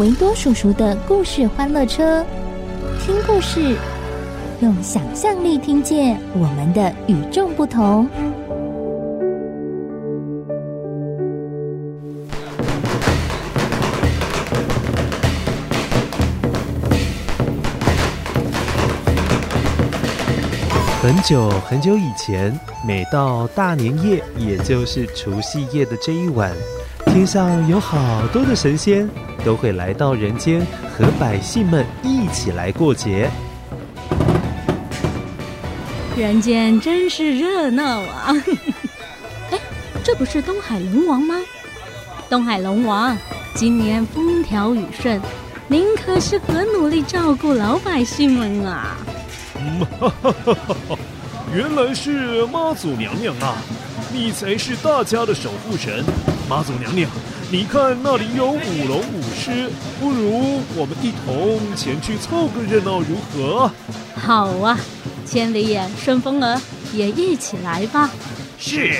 维多叔叔的故事欢乐车，听故事，用想象力听见我们的与众不同。很久很久以前，每到大年夜，也就是除夕夜的这一晚，天上有好多的神仙都会来到人间，和百姓们一起来过节。人间真是热闹啊！哎，这不是东海龙王吗？东海龙王，今年风调雨顺，您可是很努力照顾老百姓们啊！哈哈哈哈，原来是妈祖娘娘啊！你才是大家的守护神，妈祖娘娘。你看那里有舞龙舞狮，不如我们一同前去凑个热闹，如何？好啊，千里眼、顺风耳也一起来吧。是。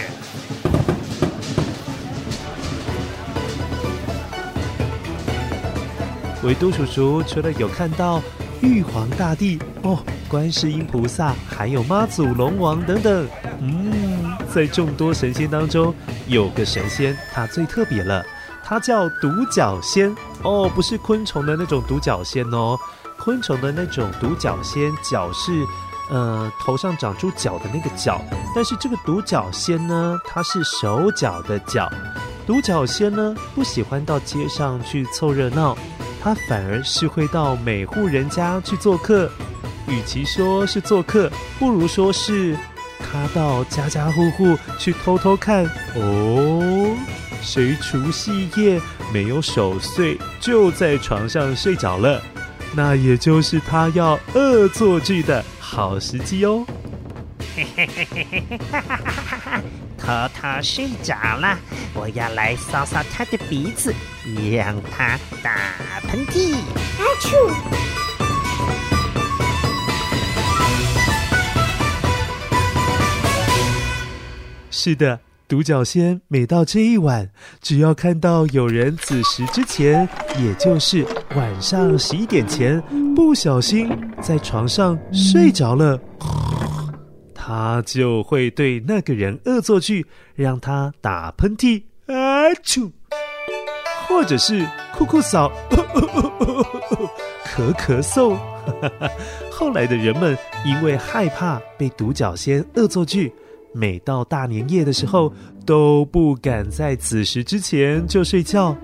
维都叔叔除了有看到玉皇大帝哦。观世音菩萨，还有妈祖、龙王等等。嗯，在众多神仙当中，有个神仙，他最特别了，它叫独角仙。哦，不是昆虫的那种独角仙哦，昆虫的那种独角仙，脚是呃头上长出角的那个角，但是这个独角仙呢，它是手脚的脚。独角仙呢，不喜欢到街上去凑热闹，他反而是会到每户人家去做客。与其说是做客，不如说是他到家家户户去偷偷看哦，谁除夕夜没有守岁，就在床上睡着了，那也就是他要恶作剧的好时机哦。嘿嘿嘿嘿嘿哈哈哈哈！偷偷睡着了，我要来扫扫他的鼻子，让他打喷嚏。阿嚏！是的，独角仙每到这一晚，只要看到有人子时之前，也就是晚上十一点前，不小心在床上睡着了，他就会对那个人恶作剧，让他打喷嚏，啊啾，或者是哭哭嗓，咳咳嗽。后来的人们因为害怕被独角仙恶作剧。每到大年夜的时候，都不敢在子时之前就睡觉。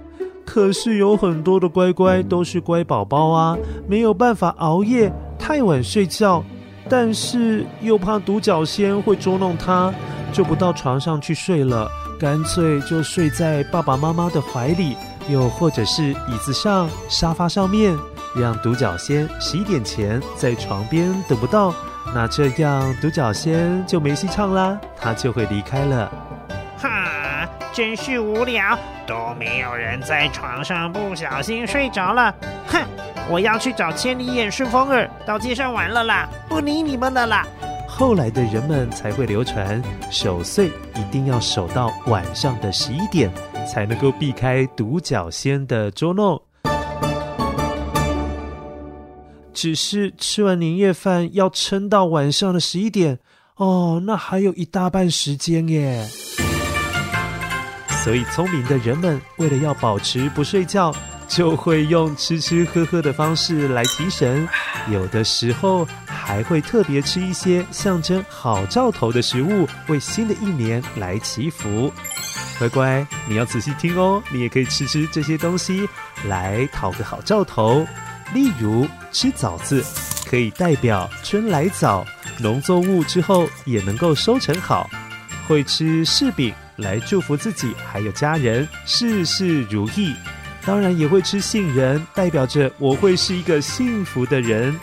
可是有很多的乖乖都是乖宝宝啊，没有办法熬夜太晚睡觉，但是又怕独角仙会捉弄他，就不到床上去睡了，干脆就睡在爸爸妈妈的怀里，又或者是椅子上、沙发上面，让独角仙十一点前在床边等不到。那这样，独角仙就没戏唱啦，他就会离开了。哈，真是无聊，都没有人在床上不小心睡着了。哼，我要去找千里眼、顺风耳，到街上玩了啦，不理你们的啦。后来的人们才会流传，守岁一定要守到晚上的十一点，才能够避开独角仙的捉弄。只是吃完年夜饭要撑到晚上的十一点哦，那还有一大半时间耶。所以聪明的人们为了要保持不睡觉，就会用吃吃喝喝的方式来提神，有的时候还会特别吃一些象征好兆头的食物，为新的一年来祈福。乖乖，你要仔细听哦，你也可以吃吃这些东西来讨个好兆头。例如吃枣子，可以代表春来早，农作物之后也能够收成好。会吃柿饼来祝福自己还有家人事事如意。当然也会吃杏仁，代表着我会是一个幸福的人。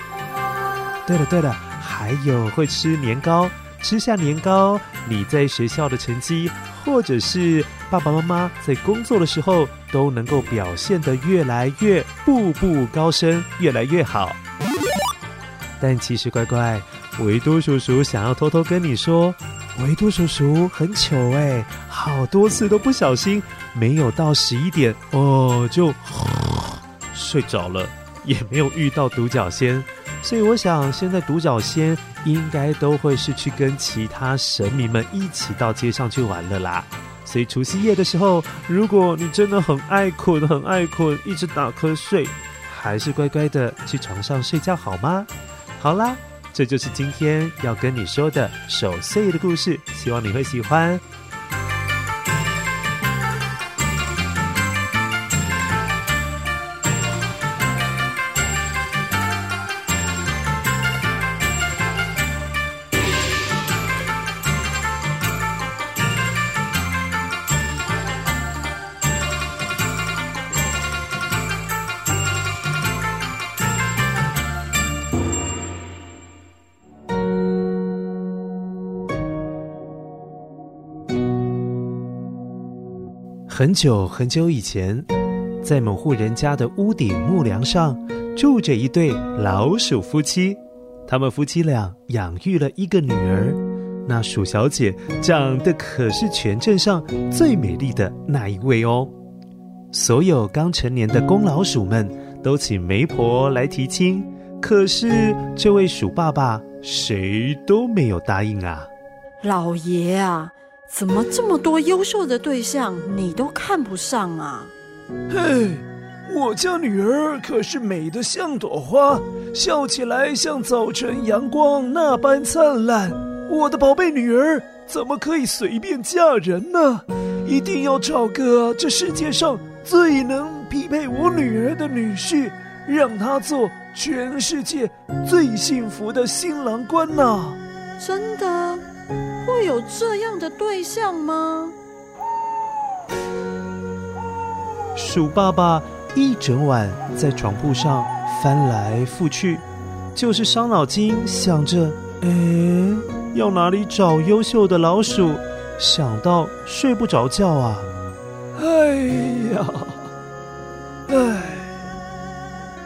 对了对了，还有会吃年糕，吃下年糕，你在学校的成绩，或者是爸爸妈妈在工作的时候，都能够表现得越来越步步高升，越来越好。但其实乖乖，维多叔叔想要偷偷跟你说，维多叔叔很糗哎，好多次都不小心没有到十一点哦就睡着了，也没有遇到独角仙，所以我想现在独角仙应该都会是去跟其他神明们一起到街上去玩了啦。所以除夕夜的时候，如果你真的很爱困，很爱困，一直打瞌睡，还是乖乖的去床上睡觉好吗？好啦，这就是今天要跟你说的守岁的故事，希望你会喜欢。很久很久以前，在某户人家的屋顶木梁上，住着一对老鼠夫妻。他们夫妻俩养育了一个女儿，那鼠小姐长得可是全镇上最美丽的那一位哦。所有刚成年的公老鼠们都请媒婆来提亲，可是这位鼠爸爸谁都没有答应啊。老爷啊！怎么这么多优秀的对象你都看不上啊？嘿，我家女儿可是美得像朵花，笑起来像早晨阳光那般灿烂。我的宝贝女儿怎么可以随便嫁人呢？一定要找个这世界上最能匹配我女儿的女婿，让她做全世界最幸福的新郎官呐！真的？会有这样的对象吗？鼠爸爸一整晚在床铺上翻来覆去，就是伤脑筋想着：哎，要哪里找优秀的老鼠？想到睡不着觉啊！哎呀，哎，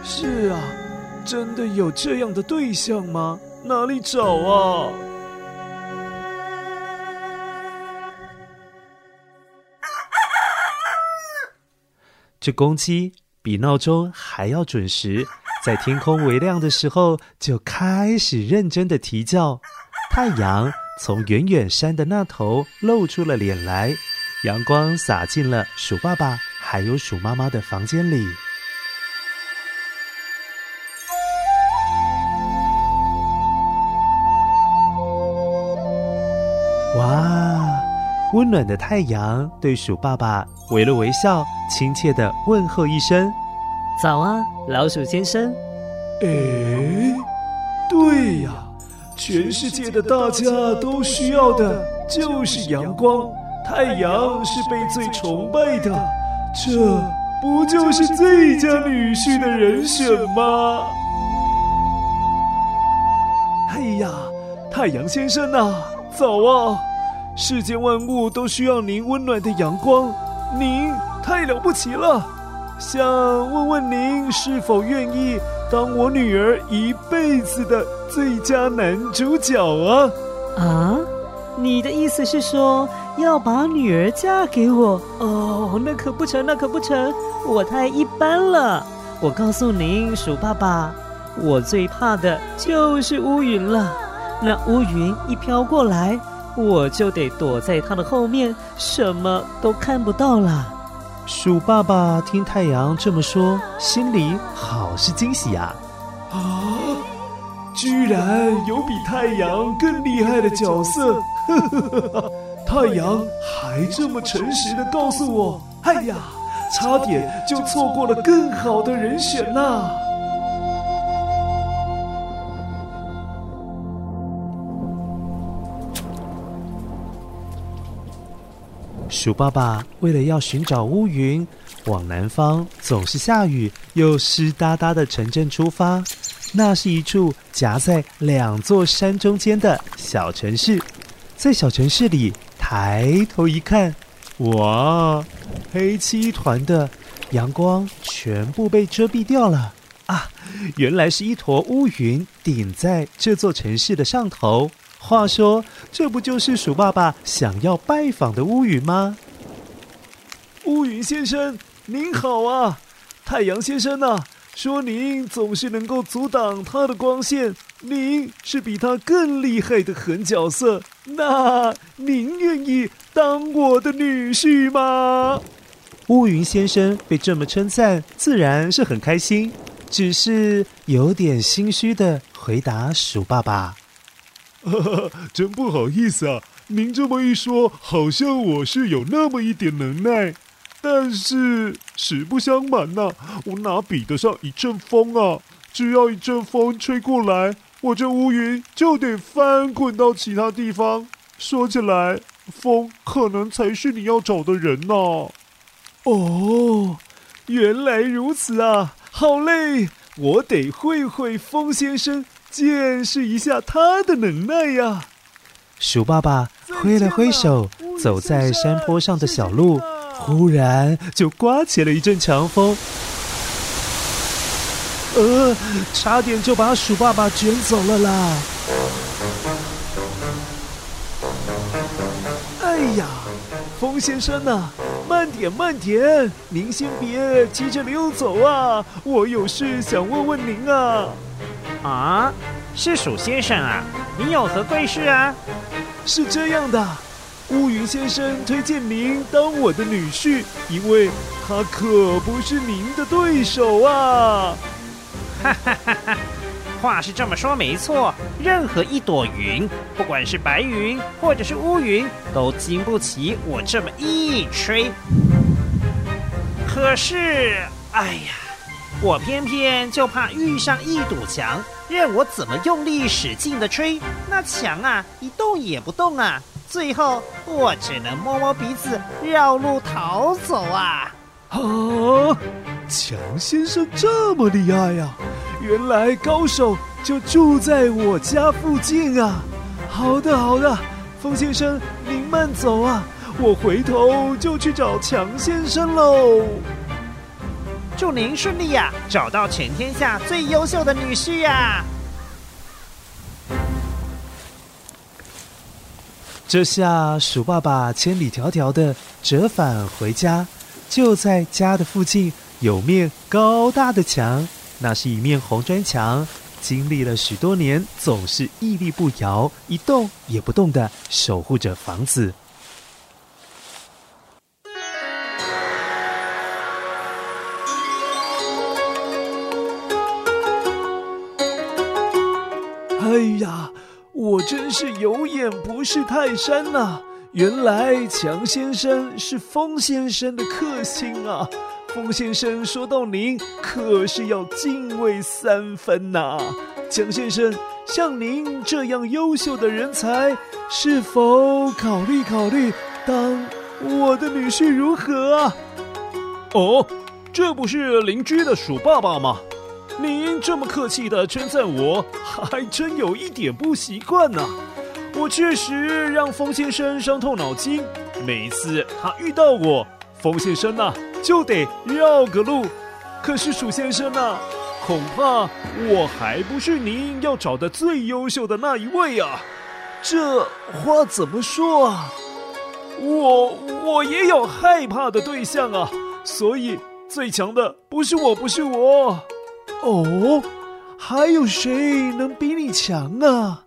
是啊，真的有这样的对象吗？哪里找啊？这公鸡比闹钟还要准时，在天空微亮的时候就开始认真的啼叫。太阳从远远山的那头露出了脸来，阳光洒进了鼠爸爸还有鼠妈妈的房间里。温暖的太阳对鼠爸爸微了微笑，亲切的问候一声：“早啊，老鼠先生。”哎，对呀，全世界的大家都需要的就是阳光，太阳是被最崇拜的，这不就是最佳女婿的人选吗？哎呀，太阳先生呐，早啊！世间万物都需要您温暖的阳光，您太了不起了。想问问您是否愿意当我女儿一辈子的最佳男主角啊？啊，你的意思是说要把女儿嫁给我？哦，那可不成，那可不成，我太一般了。我告诉您，鼠爸爸，我最怕的就是乌云了。那乌云一飘过来。我就得躲在他的后面，什么都看不到了。鼠爸爸听太阳这么说，心里好是惊喜呀！啊，居然有比太阳更厉害的角色！呵呵呵，太阳还这么诚实的告诉我，哎呀，差点就错过了更好的人选呐！鼠爸爸为了要寻找乌云，往南方总是下雨又湿哒哒的城镇出发。那是一处夹在两座山中间的小城市。在小城市里，抬头一看，哇，黑漆一团的，阳光全部被遮蔽掉了啊！原来是一坨乌云顶在这座城市的上头。话说，这不就是鼠爸爸想要拜访的乌云吗？乌云先生，您好啊！太阳先生呐，说您总是能够阻挡他的光线，您是比他更厉害的狠角色。那您愿意当我的女婿吗？乌云先生被这么称赞，自然是很开心，只是有点心虚的回答鼠爸爸。呵呵，真不好意思啊！您这么一说，好像我是有那么一点能耐。但是实不相瞒呐、我哪比得上一阵风啊？只要一阵风吹过来，我这乌云就得翻滚到其他地方。说起来，风可能才是你要找的人呐、哦，原来如此啊！好嘞，我得会会风先生。见识一下他的能耐呀！鼠爸爸挥了挥手，走在山坡上的小路，忽然就刮起了一阵强风，呃，差点就把鼠爸爸卷走了啦！哎呀，风先生呐，慢点慢点，您先别急着溜走啊，我有事想问问您啊。啊，是鼠先生啊！你有何贵事啊？是这样的，乌云先生推荐您当我的女婿，因为他可不是您的对手啊！哈哈哈哈，话是这么说没错，任何一朵云，不管是白云或者是乌云，都经不起我这么一吹。可是，哎呀！我偏偏就怕遇上一堵墙，任我怎么用力使劲的吹，那墙啊一动也不动啊！最后我只能摸摸鼻子，绕路逃走啊！啊，强先生这么厉害呀、原来高手就住在我家附近啊！好的，好的，风先生您慢走啊，我回头就去找强先生喽。祝您顺利呀，找到全天下最优秀的女婿呀！这下鼠爸爸千里迢迢的折返回家，就在家的附近有面高大的墙，那是一面红砖墙，经历了许多年，总是屹立不摇，一动也不动的守护着房子。真是有眼不识泰山呐、原来强先生是风先生的克星啊！风先生说到您，可是要敬畏三分呐、啊！墙先生，像您这样优秀的人才，是否考虑考虑当我的女婿如何啊？哦，这不是邻居的鼠爸爸吗？您这么客气的称赞我，还真有一点不习惯呢。我确实让风先生伤透脑筋，每次他遇到我，风先生呐、就得绕个路。可是鼠先生呐、恐怕我还不是您要找的最优秀的那一位啊。这话怎么说啊？我我也有害怕的对象啊，所以最强的不是我，不是我。哦，还有谁能比你强啊？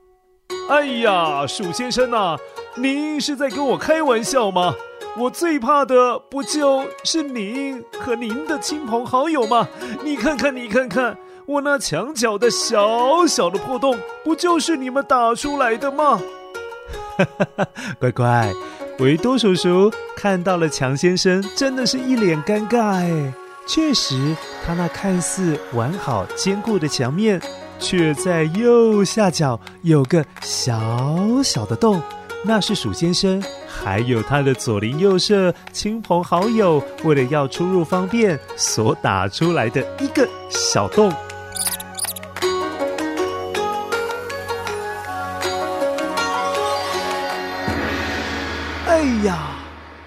哎呀，鼠先生呐、啊，您是在跟我开玩笑吗？我最怕的不就是您和您的亲朋好友吗？你看看，你看看，我那墙角的小小的破洞，不就是你们打出来的吗？哈哈哈，乖乖，维多叔叔看到了强先生，真的是一脸尴尬哎。确实，他那看似完好坚固的墙面，却在右下角有个小小的洞，那是鼠先生。还有他的左邻右舍、亲朋好友，为了要出入方便，所打出来的一个小洞。哎呀，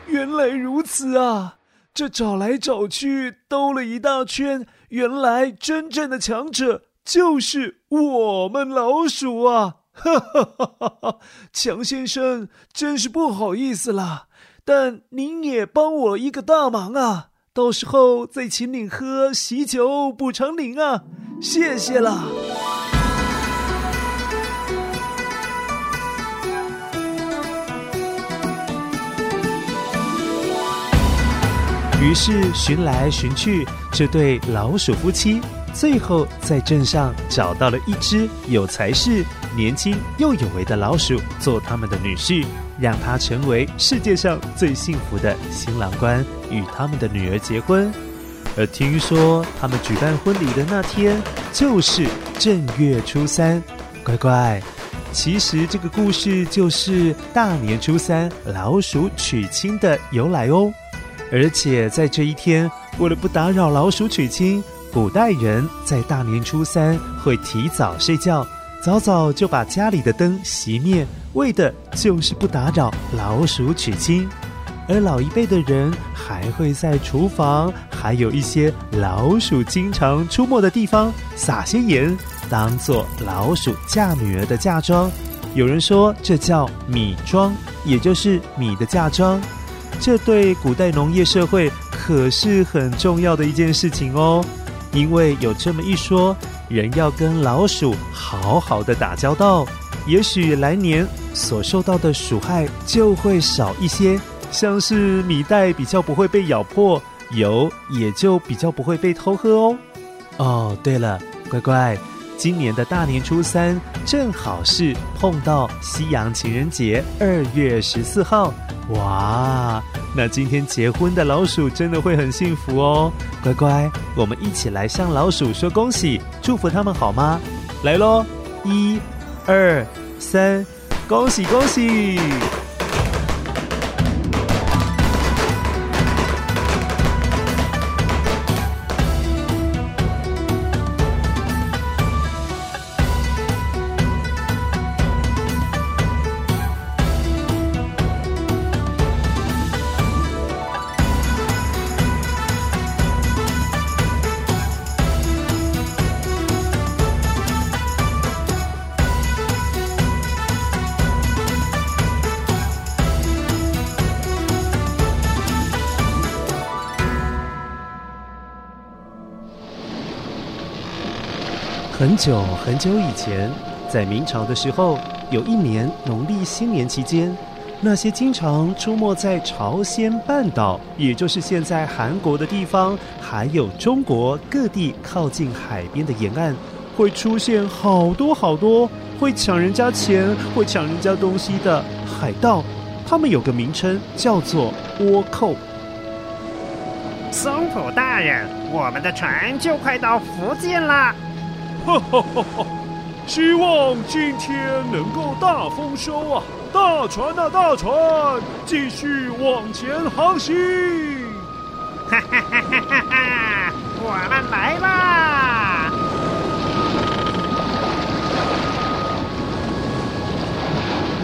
原来如此啊！这找来找去，兜了一大圈，原来真正的强者就是我们老鼠啊！哈哈哈哈哈！强先生，真是不好意思啦，但您也帮我一个大忙啊，到时候再请您喝喜酒补偿您啊，谢谢啦。于是寻来寻去，这对老鼠夫妻。最后，在镇上找到了一只有才识、年轻又有为的老鼠做他们的女婿，让他成为世界上最幸福的新郎官，与他们的女儿结婚。而听说他们举办婚礼的那天就是正月初三，乖乖，其实这个故事就是大年初三老鼠娶亲的由来哦。而且在这一天，为了不打扰老鼠娶亲。古代人在大年初三会提早睡觉，早早就把家里的灯熄灭，为的就是不打扰老鼠娶亲。而老一辈的人还会在厨房，还有一些老鼠经常出没的地方撒些盐，当做老鼠嫁女儿的嫁妆。有人说这叫米妆，也就是米的嫁妆。这对古代农业社会可是很重要的一件事情哦。因为有这么一说，人要跟老鼠好好的打交道，也许来年所受到的鼠害就会少一些，像是米袋比较不会被咬破，油也就比较不会被偷喝哦。哦，对了，乖乖，今年的大年初三正好是碰到西洋情人节，二月十四号。哇，那今天结婚的老鼠真的会很幸福哦！乖乖，我们一起来向老鼠说恭喜，祝福他们好吗？来喽，一、二、三，恭喜恭喜！很久很久以前，在明朝的时候，有一年农历新年期间，那些经常出没在朝鲜半岛，也就是现在韩国的地方，还有中国各地靠近海边的沿岸，会出现好多好多会抢人家钱、会抢人家东西的海盗。他们有个名称叫做倭寇。松浦大人，我们的船就快到福建了。哈哈哈哈，希望今天能够大丰收啊！大船啊，大船，继续往前航行！哈哈哈哈哈！我们来啦！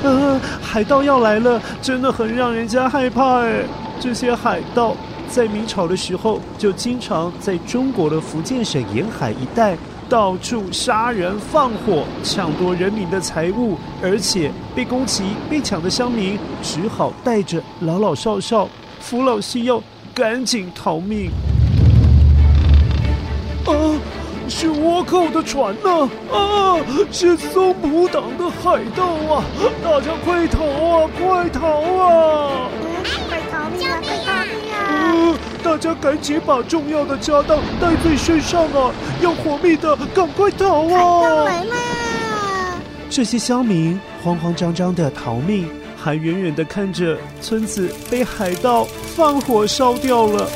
呃，海盗要来了，真的很让人家害怕哎！这些海盗在明朝的时候，就经常在中国的福建省沿海一带。到处杀人放火，抢夺人民的财物，而且被攻击、被抢的乡民只好带着老老少少、扶老携幼，赶紧逃命。啊，是倭寇的船呐！啊，是松浦党的海盗啊！大家快逃啊，快逃啊！快逃命大家赶紧把重要的家当带在身上啊！要活命的，赶快逃啊！这些乡民慌慌张张的逃命，还远远的看着村子被海盗放火烧掉了。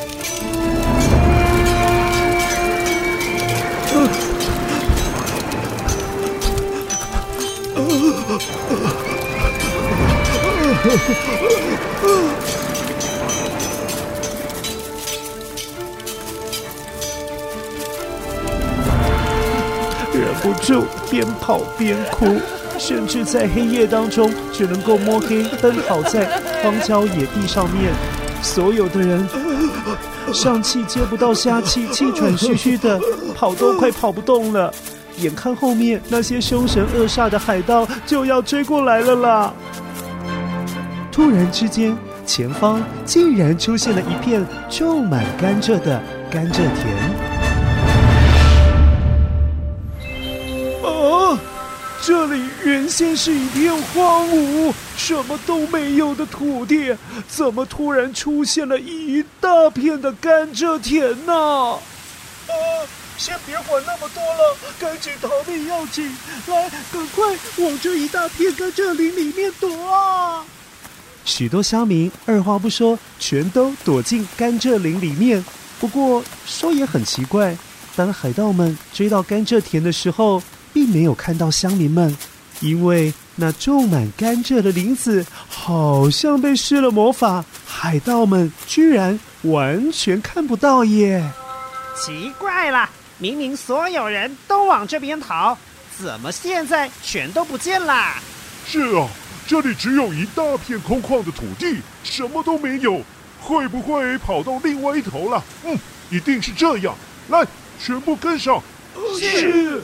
不住边跑边哭，甚至在黑夜当中只能够摸黑奔跑在荒郊野地上面。所有的人上气接不到下气，气喘吁吁的跑都快跑不动了。眼看后面那些凶神恶煞的海盗就要追过来了啦！突然之间，前方竟然出现了一片种满甘蔗的甘蔗田。这里原先是一片荒芜、什么都没有的土地，怎么突然出现了一大片的甘蔗田呢？啊！先别管那么多了，赶紧逃命要紧！来，赶快往这一大片甘蔗林里面躲啊！许多乡民二话不说，全都躲进甘蔗林里面。不过说也很奇怪，当海盗们追到甘蔗田的时候，并没有看到乡民们，因为那种满甘蔗的林子好像被施了魔法，海盗们居然完全看不到耶！奇怪了。明明所有人都往这边逃，怎么现在全都不见了？是啊，这里只有一大片空旷的土地，什么都没有。会不会跑到另外一头了？嗯，一定是这样。来，全部跟上。是。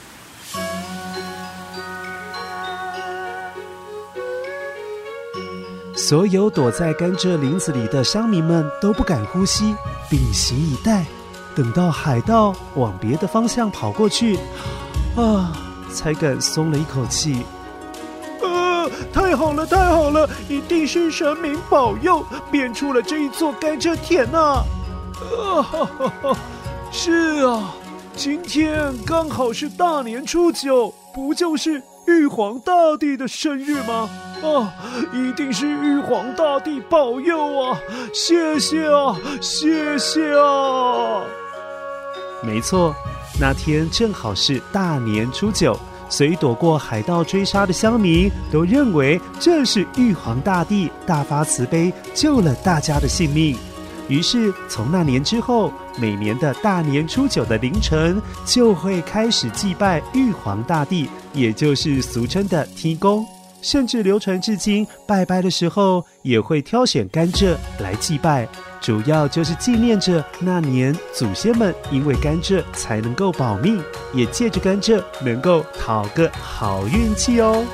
所有躲在甘蔗林子里的乡民们都不敢呼吸，屏息以待。等到海盗往别的方向跑过去，啊，才敢松了一口气。啊，太好了，太好了，一定是神明保佑，变出了这一座甘蔗田呐！啊，哈哈哈，是啊，今天刚好是大年初九，不就是玉皇大帝的生日吗？啊，一定是玉皇大帝保佑啊！谢谢啊，谢谢啊！没错，那天正好是大年初九，所以躲过海盗追杀的乡民都认为这是玉皇大帝大发慈悲救了大家的性命。于是从那年之后，每年的大年初九的凌晨就会开始祭拜玉皇大帝，也就是俗称的天公。甚至流传至今，拜拜的时候也会挑选甘蔗来祭拜，主要就是纪念着那年祖先们因为甘蔗才能够保命，也借着甘蔗能够讨个好运气哦。